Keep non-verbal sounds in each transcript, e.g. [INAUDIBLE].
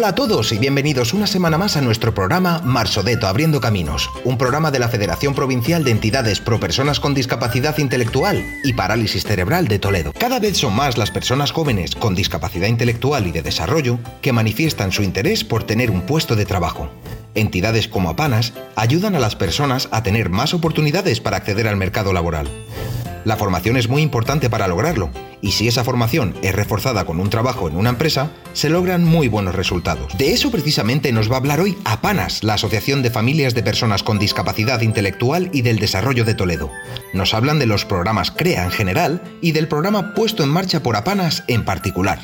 Hola a todos y bienvenidos una semana más a nuestro programa Marsodeto Abriendo Caminos, un programa de la Federación Provincial de Entidades Pro Personas con Discapacidad Intelectual y Parálisis Cerebral de Toledo. Cada vez son más las personas jóvenes con discapacidad intelectual y de desarrollo que manifiestan su interés por tener un puesto de trabajo. Entidades como APANAS ayudan a las personas a tener más oportunidades para acceder al mercado laboral. La formación es muy importante para lograrlo, y si esa formación es reforzada con un trabajo en una empresa, se logran muy buenos resultados. De eso precisamente nos va a hablar hoy APANAS, la Asociación de Familias de Personas con Discapacidad Intelectual y del Desarrollo de Toledo. Nos hablan de los programas CREA en general y del programa puesto en marcha por APANAS en particular.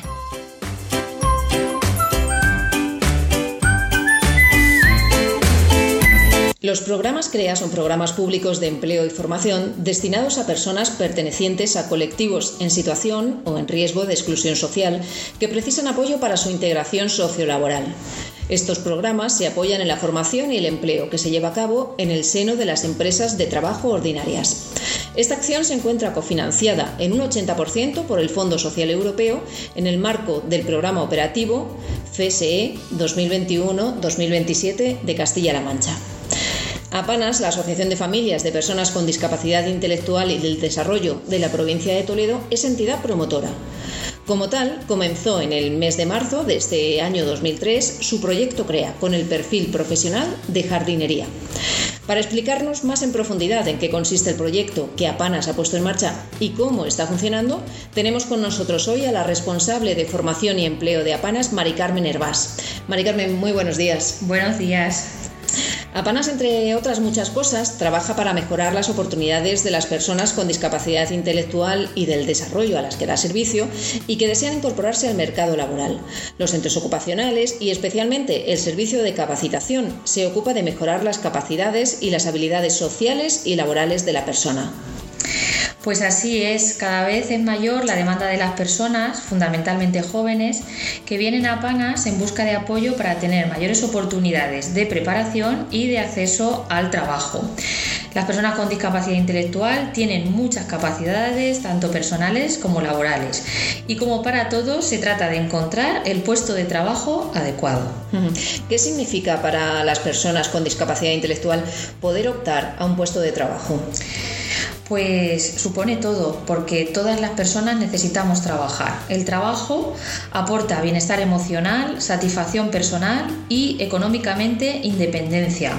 Los programas CREA son programas públicos de empleo y formación destinados a personas pertenecientes a colectivos en situación o en riesgo de exclusión social que precisan apoyo para su integración sociolaboral. Estos programas se apoyan en la formación y el empleo que se lleva a cabo en el seno de las empresas de trabajo ordinarias. Esta acción se encuentra cofinanciada en un 80% por el Fondo Social Europeo en el marco del programa operativo FSE 2021-2027 de Castilla-La Mancha. APANAS, la Asociación de Familias de Personas con Discapacidad Intelectual y del Desarrollo de la provincia de Toledo, es entidad promotora. Como tal, comenzó en el mes de marzo de este año 2003 su proyecto CREA con el perfil profesional de jardinería. Para explicarnos más en profundidad en qué consiste el proyecto que APANAS ha puesto en marcha y cómo está funcionando, tenemos con nosotros hoy a la responsable de formación y empleo de APANAS, Mari Carmen Hervás. Mari Carmen, muy buenos días. Buenos días. APANAS, entre otras muchas cosas, trabaja para mejorar las oportunidades de las personas con discapacidad intelectual y del desarrollo a las que da servicio y que desean incorporarse al mercado laboral. Los centros ocupacionales y especialmente el servicio de capacitación se ocupa de mejorar las capacidades y las habilidades sociales y laborales de la persona. Pues así es, cada vez es mayor la demanda de las personas, fundamentalmente jóvenes, que vienen a Panas en busca de apoyo para tener mayores oportunidades de preparación y de acceso al trabajo. Las personas con discapacidad intelectual tienen muchas capacidades, tanto personales como laborales, y como para todos se trata de encontrar el puesto de trabajo adecuado. ¿Qué significa para las personas con discapacidad intelectual poder optar a un puesto de trabajo? Pues supone todo, porque todas las personas necesitamos trabajar. El trabajo aporta bienestar emocional, satisfacción personal y económicamente independencia,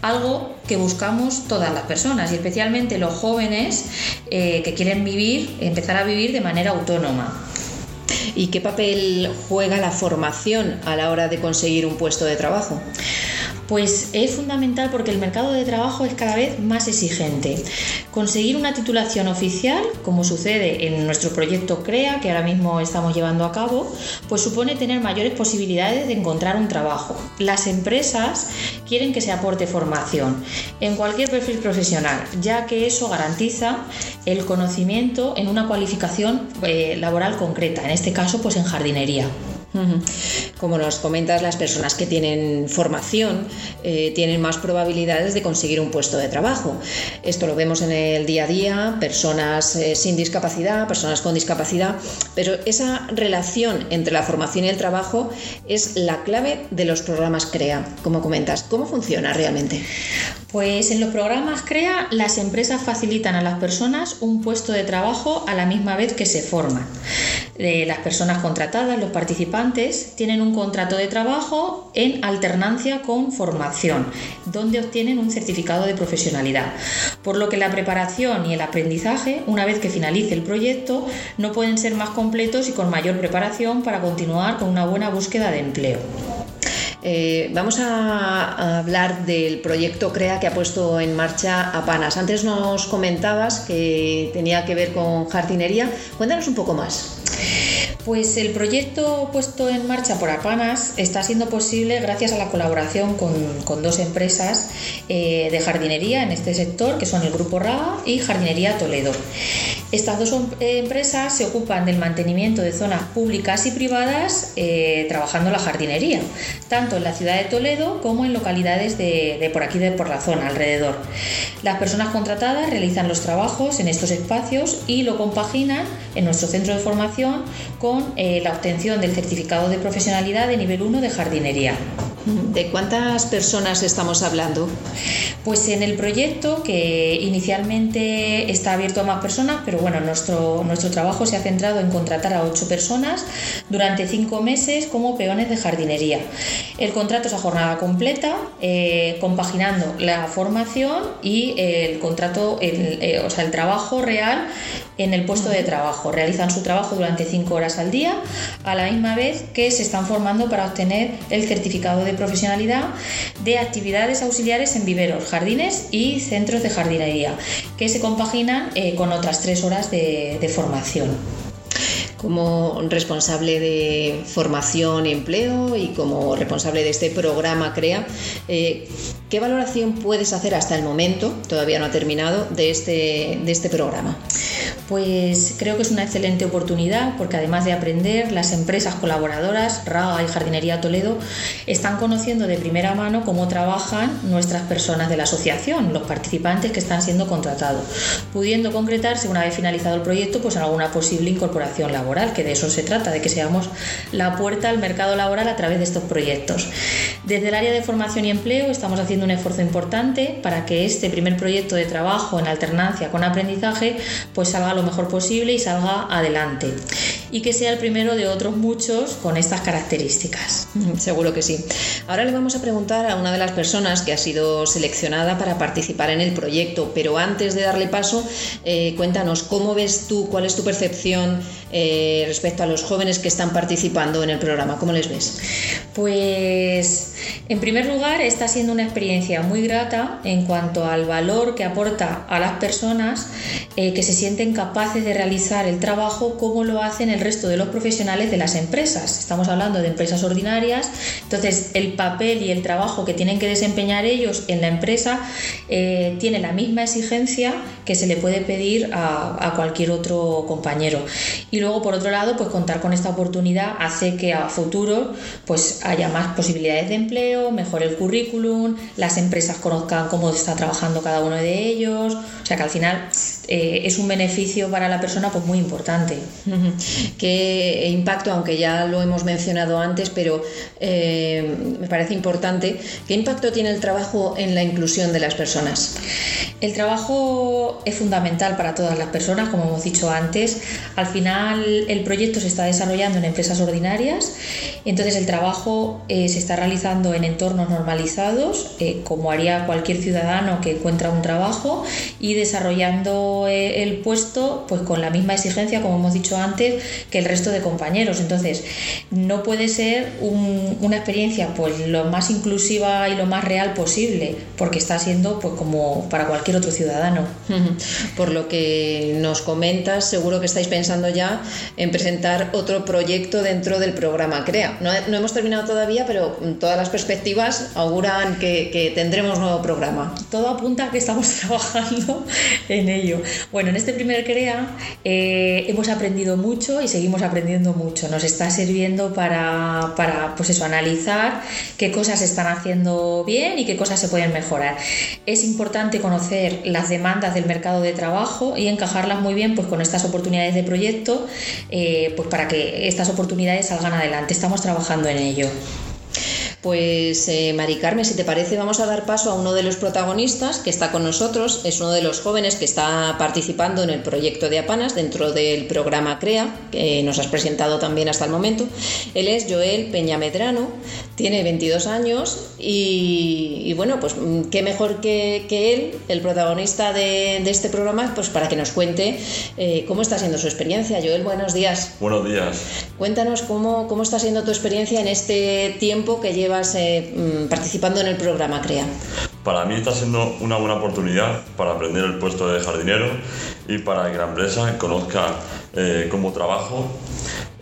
algo que buscamos todas las personas y especialmente los jóvenes eh, que quieren vivir, empezar a vivir de manera autónoma. ¿Y qué papel juega la formación a la hora de conseguir un puesto de trabajo? Pues es fundamental porque el mercado de trabajo es cada vez más exigente. Conseguir una titulación oficial, como sucede en nuestro proyecto CREA, que ahora mismo estamos llevando a cabo, pues supone tener mayores posibilidades de encontrar un trabajo. Las empresas quieren que se aporte formación en cualquier perfil profesional, ya que eso garantiza el conocimiento en una cualificación eh, laboral concreta, en este caso pues en jardinería. Como nos comentas, las personas que tienen formación eh, tienen más probabilidades de conseguir un puesto de trabajo. Esto lo vemos en el día a día, personas eh, sin discapacidad, personas con discapacidad, pero esa relación entre la formación y el trabajo es la clave de los programas CREA, como comentas. ¿Cómo funciona realmente? Pues en los programas CREA las empresas facilitan a las personas un puesto de trabajo a la misma vez que se forman. Eh, las personas contratadas, los participantes, tienen un contrato de trabajo en alternancia con formación, donde obtienen un certificado de profesionalidad. Por lo que la preparación y el aprendizaje, una vez que finalice el proyecto, no pueden ser más completos y con mayor preparación para continuar con una buena búsqueda de empleo. Eh, vamos a, hablar del proyecto CREA que ha puesto en marcha Apanas. Antes nos comentabas que tenía que ver con jardinería. Cuéntanos un poco más. Pues el proyecto puesto en marcha por Apanas está siendo posible gracias a la colaboración con, dos empresas eh, de jardinería en este sector, que son el Grupo RAA y Jardinería Toledo. Estas dos empresas se ocupan del mantenimiento de zonas públicas y privadas eh, trabajando la jardinería, tanto en la ciudad de Toledo como en localidades de, por aquí, de por la zona alrededor. Las personas contratadas realizan los trabajos en estos espacios y lo compaginan en nuestro centro de formación con eh, la obtención del certificado de profesionalidad de nivel 1 de jardinería. ¿De cuántas personas estamos hablando? Pues en el proyecto, que inicialmente está abierto a más personas, pero bueno, nuestro, nuestro trabajo se ha centrado en contratar a ocho personas durante cinco meses como peones de jardinería. El contrato es a jornada completa, eh, compaginando la formación y el contrato, eh, o sea, el trabajo real en el puesto de trabajo. Realizan su trabajo durante cinco horas al día, a la misma vez que se están formando para obtener el certificado de profesionalidad de actividades auxiliares en viveros, jardines y centros de jardinería, que se compaginan eh, con otras tres horas de, formación como responsable de formación y empleo y como responsable de este programa CREA, eh, ¿qué valoración puedes hacer hasta el momento, todavía no ha terminado, de este, de este programa? Pues creo que es una excelente oportunidad porque además de aprender, las empresas colaboradoras, Raga y Jardinería Toledo, están conociendo de primera mano cómo trabajan nuestras personas de la asociación, los participantes que están siendo contratados, pudiendo concretarse una vez finalizado el proyecto pues alguna posible incorporación laboral, que de eso se trata, de que seamos la puerta al mercado laboral a través de estos proyectos. Desde el área de formación y empleo estamos haciendo un esfuerzo importante para que este primer proyecto de trabajo en alternancia con aprendizaje pues salga lo mejor posible y salga adelante. Y que sea el primero de otros muchos con estas características. Mm, seguro que sí. Ahora le vamos a preguntar a una de las personas que ha sido seleccionada para participar en el proyecto, pero antes de darle paso, eh, cuéntanos cómo ves tú, cuál es tu percepción eh, respecto a los jóvenes que están participando en el programa, ¿cómo les ves? Pues en primer lugar está siendo una experiencia muy grata en cuanto al valor que aporta a las personas eh, que se sienten capaces de realizar el trabajo como lo hacen el resto de los profesionales de las empresas. Estamos hablando de empresas ordinarias, entonces el papel y el trabajo que tienen que desempeñar ellos en la empresa eh, tiene la misma exigencia que se le puede pedir a, cualquier otro compañero. Y luego, por otro lado, pues contar con esta oportunidad hace que a futuro pues haya más posibilidades de empleo, mejore el currículum, las empresas conozcan cómo está trabajando cada uno de ellos, o sea que al final eh, es un beneficio para la persona pues muy importante. [LAUGHS] ¿Qué impacto, aunque ya lo hemos mencionado antes, pero eh, me parece importante, qué impacto tiene el trabajo en la inclusión de las personas? El trabajo es fundamental para todas las personas, como hemos dicho antes. Al final el proyecto se está desarrollando en empresas ordinarias, entonces el trabajo eh, se está realizando en entornos normalizados, como haría cualquier ciudadano que encuentra un trabajo, y desarrollando eh, el puesto pues con la misma exigencia, como hemos dicho antes, que el resto de compañeros. Entonces, no puede ser una experiencia pues lo más inclusiva y lo más real posible, porque está siendo pues como para cualquier otro ciudadano. [LAUGHS] Por lo que nos comentas, seguro que estáis pensando ya en presentar otro proyecto dentro del programa CREA. No, hemos terminado todavía, pero todas las perspectivas auguran que, que tendremos nuevo programa. Todo apunta a que estamos [LAUGHS] trabajando en ello. Bueno, en este primer CREA eh, hemos aprendido mucho y seguimos aprendiendo mucho. Nos está sirviendo para, para pues eso, analizar qué cosas se están haciendo bien y qué cosas se pueden mejorar. Es importante conocer las demandas del mercado de trabajo y encajarlas muy bien pues, con estas oportunidades de proyecto eh, pues para que estas oportunidades salgan adelante. Estamos trabajando en ello. Pues eh, Mari Carmen, si te parece, vamos a dar paso a uno de los protagonistas que está con nosotros. Es uno de los jóvenes que está participando en el proyecto de Apanas dentro del programa CREA, que nos has presentado también hasta el momento. Él es Joel Peña Medrano, tiene 22 años y, bueno, pues mm, qué mejor que, él, el protagonista de, este programa, pues para que nos cuente eh, cómo está siendo su experiencia. Joel, buenos días. Buenos días. Cuéntanos cómo, cómo está siendo tu experiencia en este tiempo que lleva llevas eh, mm, participando en el programa CREA? Para mí está siendo una buena oportunidad para aprender el puesto de jardinero y para que la empresa conozca eh, cómo trabajo.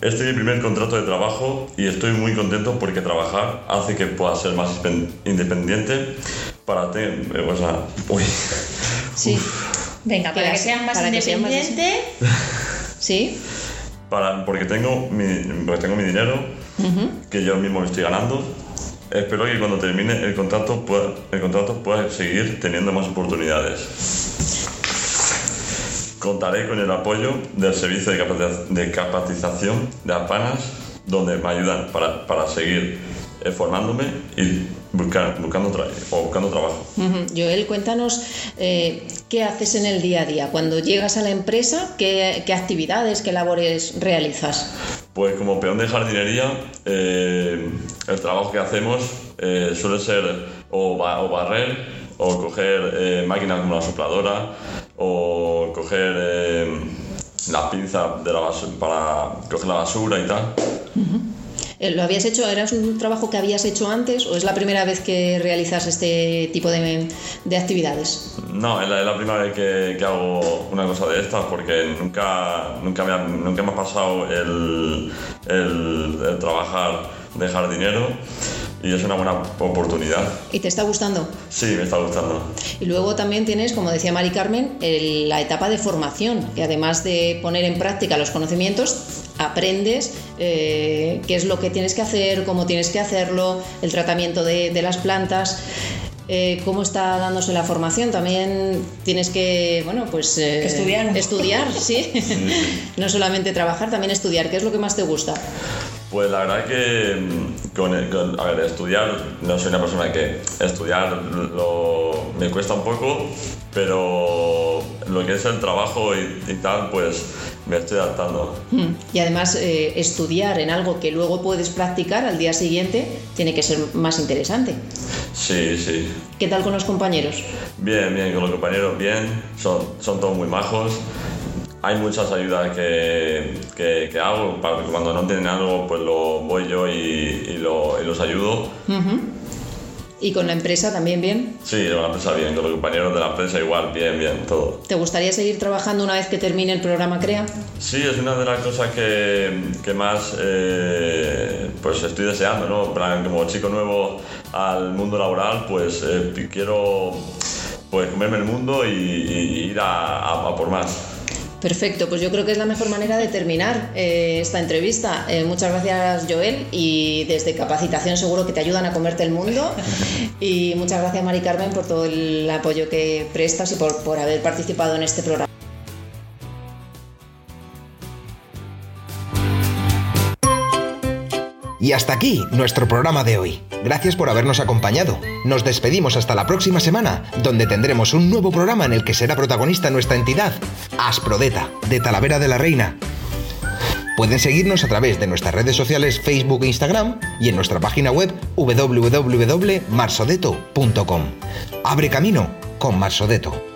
Este es mi primer contrato de trabajo y estoy muy contento porque trabajar hace que pueda ser más independiente para tener... Eh, sí. Venga, para que, seas más independiente. [LAUGHS] sí. Para, porque, tengo mi, porque tengo mi dinero, que yo mismo me estoy ganando. Espero que cuando termine el contrato pueda, el contrato pueda seguir teniendo más oportunidades. Contaré con el apoyo del servicio de capacitación de APANAS, donde me ayudan para, para seguir formándome y buscar, buscando, o buscando trabajo. Joel, cuéntanos eh, qué haces en el día a día. Cuando llegas a la empresa, ¿qué, qué actividades, qué labores realizas? Pues como peón de jardinería, eh, el trabajo que hacemos suele ser o, o, barrer, o coger máquinas como la sopladora, o coger la pinza de la para coger la basura y tal. Eh, ¿Lo habías hecho? ¿Era un trabajo que habías hecho antes o es la primera vez que realizas este tipo de, de actividades? No, es la, primera vez que, que, hago una cosa de estas porque nunca, nunca, me, ha, nunca me ha pasado el, el, trabajar de jardinero y es una buena oportunidad. ¿Y te está gustando? Sí, me está gustando. Y luego también tienes, como decía Mari Carmen, la etapa de formación, que además de poner en práctica los conocimientos, aprendes eh, qué es lo que tienes que hacer, cómo tienes que hacerlo, el tratamiento de, las plantas. Eh, cómo está dándose la formación. También tienes que, bueno, pues eh, estudiar. Estudiar, ¿sí? [LAUGHS] no solamente trabajar, también estudiar. ¿Qué es lo que más te gusta? Pues la verdad que mm, con, a ver, estudiar, no soy una persona que estudiar lo, me cuesta un poco, pero lo que es el trabajo y, tal, pues me estoy adaptando. Hmm. Y además eh, estudiar en algo que luego puedes practicar al día siguiente tiene que ser más interesante. Sí, sí. ¿Qué tal con los compañeros? Bien, bien, con los compañeros bien, son, son todos muy majos hay muchas ayudas que, que, hago, para que cuando no tienen algo, pues lo voy yo y, lo, los ayudo. ¿Y con la empresa también bien? Sí, con la empresa bien, con los compañeros de la empresa igual, bien, bien, todo. ¿Te gustaría seguir trabajando una vez que termine el programa CREA? Sí, es una de las cosas que, que más eh, pues estoy deseando, ¿no? como chico nuevo al mundo laboral, pues eh, quiero pues comerme el mundo y, ir a por más. Perfecto, pues yo creo que es la mejor manera de terminar eh, esta entrevista. Eh, muchas gracias Joel y desde Capacitación seguro que te ayudan a comerte el mundo. [LAUGHS] Y muchas gracias Mari Carmen por todo el apoyo que prestas y por, por haber participado en este programa. Y hasta aquí nuestro programa de hoy. Gracias por habernos acompañado. Nos despedimos hasta la próxima semana, donde tendremos un nuevo programa en el que será protagonista nuestra entidad, Asprodeta, de Talavera de la Reina. Pueden seguirnos a través de nuestras redes sociales Facebook e Instagram y en nuestra página web www.marsodeto.com. Abre camino con Marsodeto.